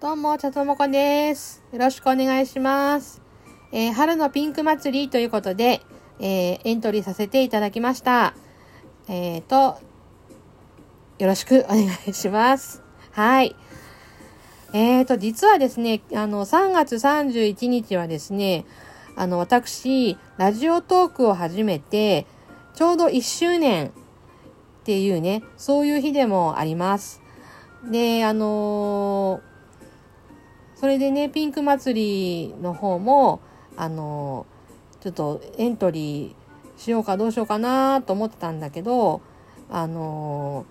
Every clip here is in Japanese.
どうも、ちゃともこです。よろしくお願いします。えー、春のピンク祭りということで、えー、エントリーさせていただきました。えっ、ー、と、よろしくお願いします。はい。えーと、実はですね、あの、3月31日はですね、あの、私、ラジオトークを始めて、ちょうど1周年っていうね、そういう日でもあります。で、あのそれでね、ピンク祭りの方も、あのちょっとエントリーしようかどうしようかなと思ってたんだけど、あの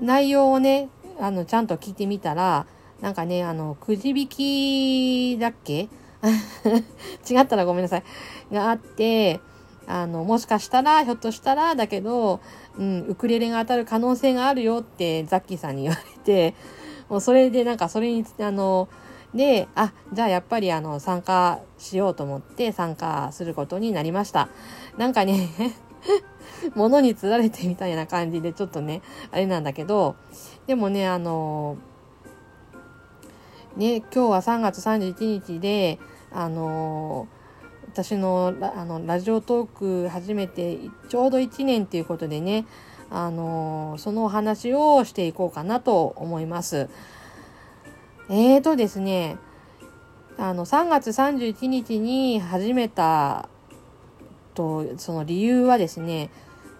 内容をね、あの、ちゃんと聞いてみたら、なんかね、あの、くじ引きだっけ？違ったらごめんなさい。があって、あの、もしかしたら、ひょっとしたら、だけど、うん、ウクレレが当たる可能性があるよってザッキーさんに言われて、もうそれでなんかそれに、あの、で、あ、じゃあやっぱりあの、参加しようと思って参加することになりました。なんかね 物に釣られてみたいな感じでちょっとね、あれなんだけど、でもね、あの、ね、今日は3月31日で、あの私のあのラジオトーク始めてちょうど1年っていうことでね、あのそのお話をしていこうかなと思います。えーとですね、あの、3月31日に始めたと、その理由はですね、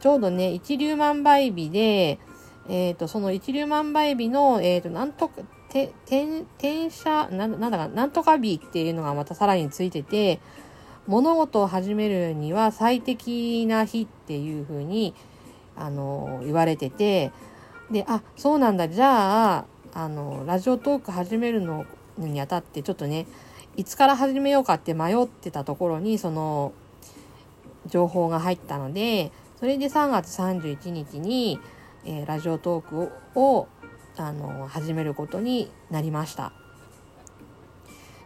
ちょうどね、一粒万倍日で、えっ、ー、と、その一粒万倍日の、えっ、ー、と、なんとか、て、転、転写、ななんだか、なんとか日っていうのがまたさらについてて、物事を始めるには最適な日っていうふうに、あの、言われてて、で、あ、そうなんだ、じゃあ、あの、ラジオトーク始めるのにあたってちょっとね、いつから始めようかって迷ってたところに、その、情報が入ったので、それで3月31日に、えー、ラジオトークをあの始めることになりました。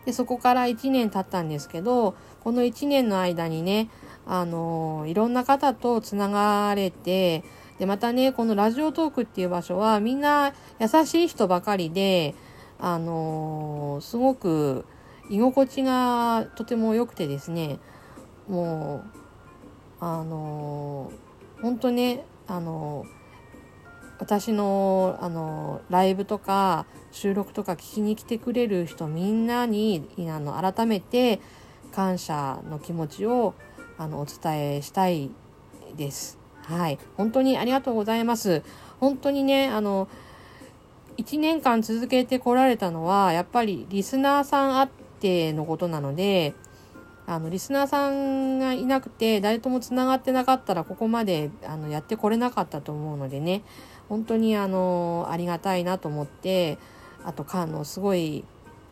でそこから1年経ったんですけどこの1年の間にねあのいろんな方とつながれてで、またね、このラジオトークっていう場所はみんな優しい人ばかりで、あのー、すごく居心地がとても良くてですね、もう、あのー、本当ね、あのー、私の、あのライブとか収録とか聞きに来てくれる人みんなに、あの、改めて感謝の気持ちを、あの、お伝えしたいです。はい。本当にありがとうございます。本当にね、あの、1年間続けてこられたのは、やっぱりリスナーさんあってのことなので、あの、リスナーさんがいなくて、誰とも繋がってなかったら、ここまで、あの、やってこれなかったと思うのでね、本当に、あの、ありがたいなと思って、あと、か、あの、すごい、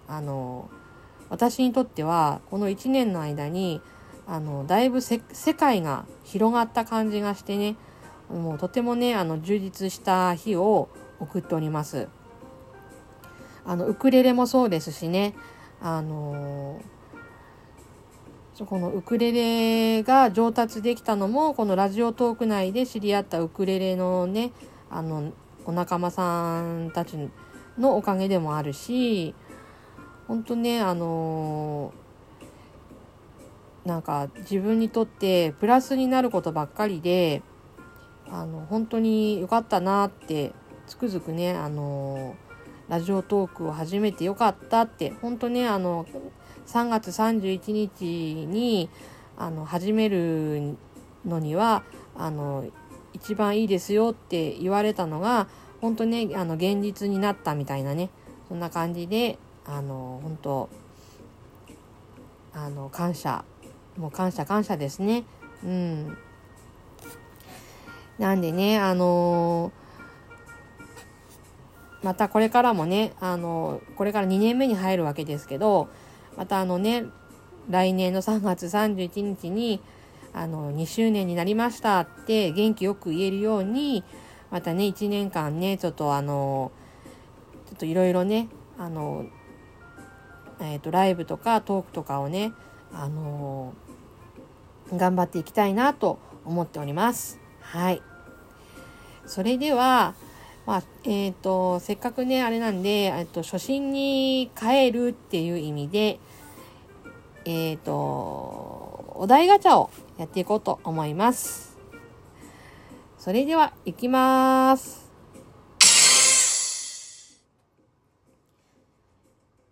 あの、私にとっては、この1年の間に、あのだいぶ世界が広がった感じがしてねもうとてもねあの充実した日を送っております。あのウクレレもそうですしねあのこのウクレレが上達できたのもこのラジオトーク内で知り合ったウクレレのねあのお仲間さんたちのおかげでもあるし本当ねあのーなんか自分にとってプラスになることばっかりであの本当に良かったなってつくづくねあのラジオトークを始めてよかったって本当ねあの3月31日にあの始めるのにはあの一番いいですよって言われたのが本当ねあの現実になったみたいなねそんな感じであの本当あの感謝もう感謝感謝ですね。うん。なんでね、あのー、またこれからもね、あの、これから2年目に入るわけですけど、またあのね、来年の3月31日に、あの、2周年になりましたって元気よく言えるように、またね、1年間ね、ちょっとあの、ちょっといろいろね、あの、えっ、と、ライブとかトークとかをね、あの頑張っていきたいなと思っております。はい。それでは、まあ、えっ、ー、と、せっかくね、あれなんで、えっと、初心に帰るっていう意味で、えっ、ー、と、お題ガチャをやっていこうと思います。それでは、行きます。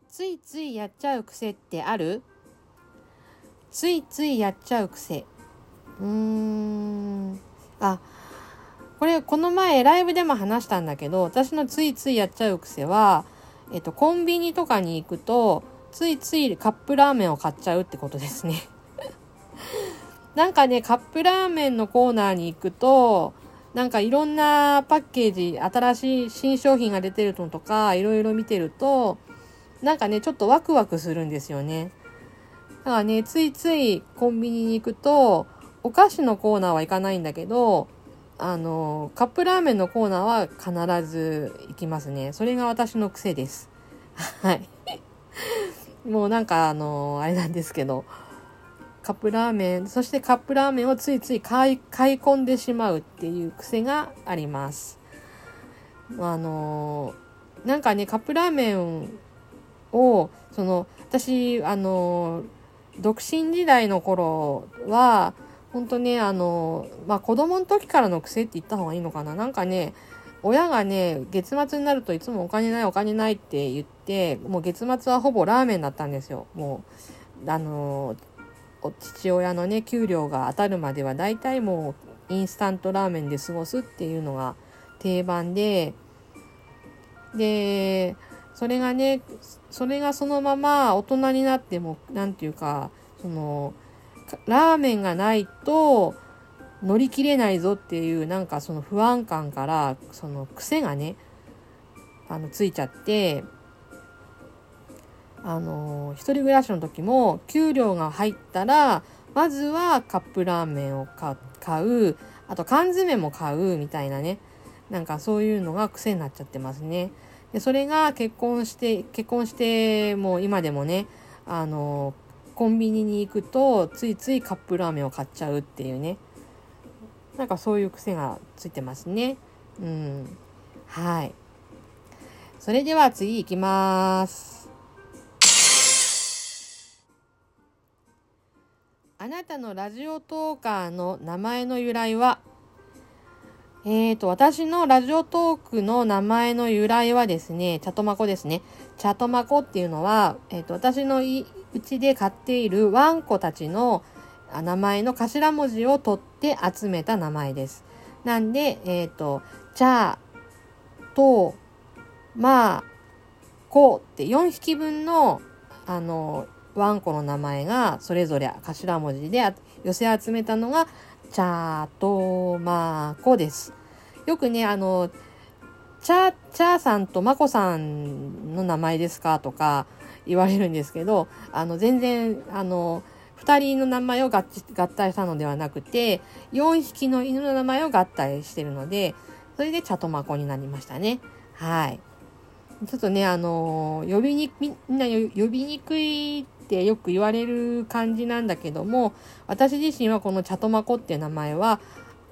ついついやっちゃう癖ってある？ついついやっちゃう癖。うーん。あ、これこの前ライブでも話したんだけど、私のついついやっちゃう癖は、えっと、コンビニとかに行くと、ついついカップラーメンを買っちゃうってことですね。なんかね、カップラーメンのコーナーに行くと、なんかいろんなパッケージ、新しい新商品が出てるのとか、いろいろ見てると、なんかね、ちょっとワクワクするんですよね。だからね、ついついコンビニに行くと、お菓子のコーナーは行かないんだけど、あの、カップラーメンのコーナーは必ず行きますね。それが私の癖です。はい。もうなんかあの、あれなんですけど、カップラーメン、そしてカップラーメンをついつい買い買い込んでしまうっていう癖があります。あの、なんかね、カップラーメンを、その、私、あの、独身時代の頃は、本当ね、あの、まあ、子供の時からの癖って言った方がいいのかな。なんかね、親がね、月末になるといつもお金ないお金ないって言って、もう月末はほぼラーメンだったんですよ。もう、あの、父親のね、給料が当たるまでは大体もうインスタントラーメンで過ごすっていうのが定番で、で、それがね、それがそのまま大人になっても、なんていうか、その、ラーメンがないと乗り切れないぞっていうなんかその不安感からその癖がねあのついちゃってあの一人暮らしの時も給料が入ったらまずはカップラーメンを買うあと缶詰も買うみたいなねなんかそういうのが癖になっちゃってますね。でそれが結婚して結婚してもう今でもねあのコンビニに行くとついついカップラーメンを買っちゃうっていうね。なんかそういう癖がついてますね。うん。はい。それでは次行きます。あなたのラジオトーカーの名前の由来は？えーと、私のラジオトークの名前の由来はですね、チャトマコですね。チャトマコっていうのは、えーと、私のうちで飼っているワンコたちの名前の頭文字を取って集めた名前です。なんで、えっ、ー、と、チャー、トまあ、コって4匹分の、あの、ワンコの名前がそれぞれ頭文字で寄せ集めたのが、チャートマコです。よくね、あの、チャー、チャーさんとマコさんの名前ですかとか、言われるんですけど、あの、全然、あの、2人の名前を合合体したのではなくて、4匹の犬の名前を合体してるので、それで茶とまこになりましたね。はい。ちょっとね、あの呼びに、みんな呼びにくいってよく言われる感じなんだけども、私自身はこの茶とまこっていう名前は、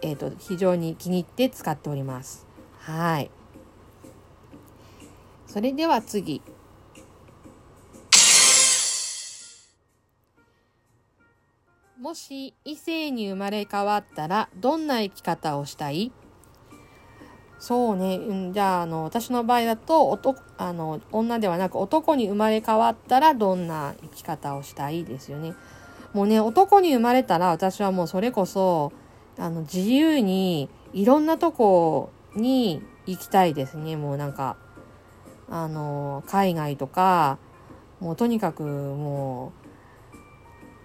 えっ、ー、と、非常に気に入って使っております。はい。それでは次。もし異性に生まれ変わったらどんな生き方をしたい？そうね、うん、じゃあ、あの、私の場合だと、男、あの、女ではなく男に生まれ変わったらどんな生き方をしたいですよね。もうね、男に生まれたら私はもうそれこそ、あの、自由にいろんなとこに行きたいですね。もうなんか、あの、海外とか、もうとにかくも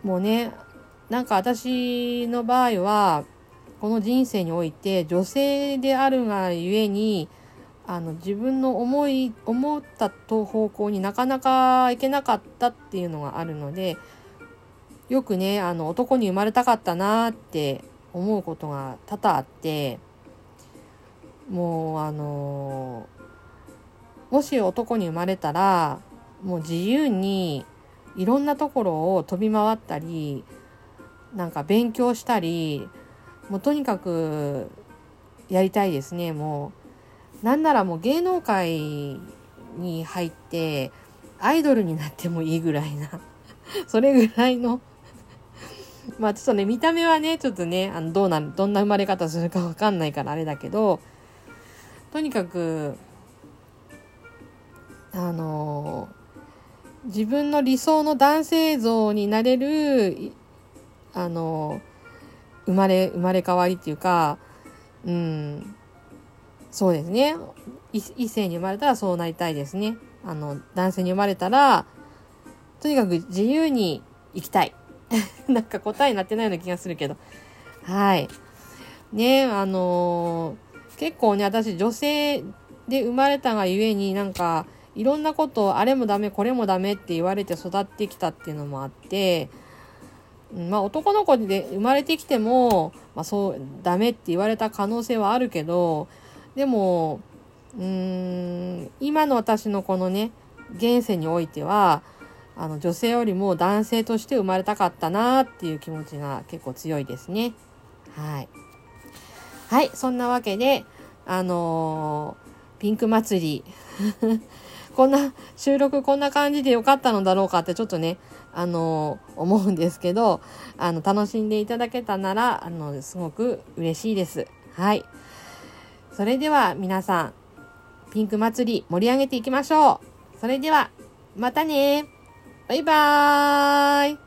う、もうね、なんか私の場合は、この人生において女性であるがゆえに、あの自分の思い、思った方向になかなか行けなかったっていうのがあるので、よくね、あの男に生まれたかったなって思うことが多々あって、もうあのもし男に生まれたら、もう自由にいろんなところを飛び回ったり、なんか勉強したりもうとにかくやりたいですね。もうなんならもう芸能界に入ってアイドルになってもいいぐらいな。それぐらいの。まあちょっとね、見た目はね、ちょっとね、あのどうな、どんな生まれ方するかわかんないからあれだけど、とにかく、あの自分の理想の男性像になれる、あの生まれ、生まれ変わりっていうか、うん、そうですね。異性に生まれたらそうなりたいですね。あの、男性に生まれたら、とにかく自由に生きたい。なんか答えになってないような気がするけど。はい。ね、あのー、結構ね、私女性で生まれたがゆえになんか、いろんなことあれもダメ、これもダメって言われて育ってきたっていうのもあって、まあ男の子で生まれてきても、まあそう、ダメって言われた可能性はあるけど、でも、うーん、今の私のこのね、現世においては、あの女性よりも男性として生まれたかったなっていう気持ちが結構強いですね。はい。はい、そんなわけで、あのー、ピンク祭り。こんな、収録こんな感じでよかったのだろうかってちょっとね、あのー、思うんですけど、あの、楽しんでいただけたなら、あの、すごく嬉しいです。はい。それでは皆さん、ピンク祭り盛り上げていきましょう。それでは、またねバイバーイ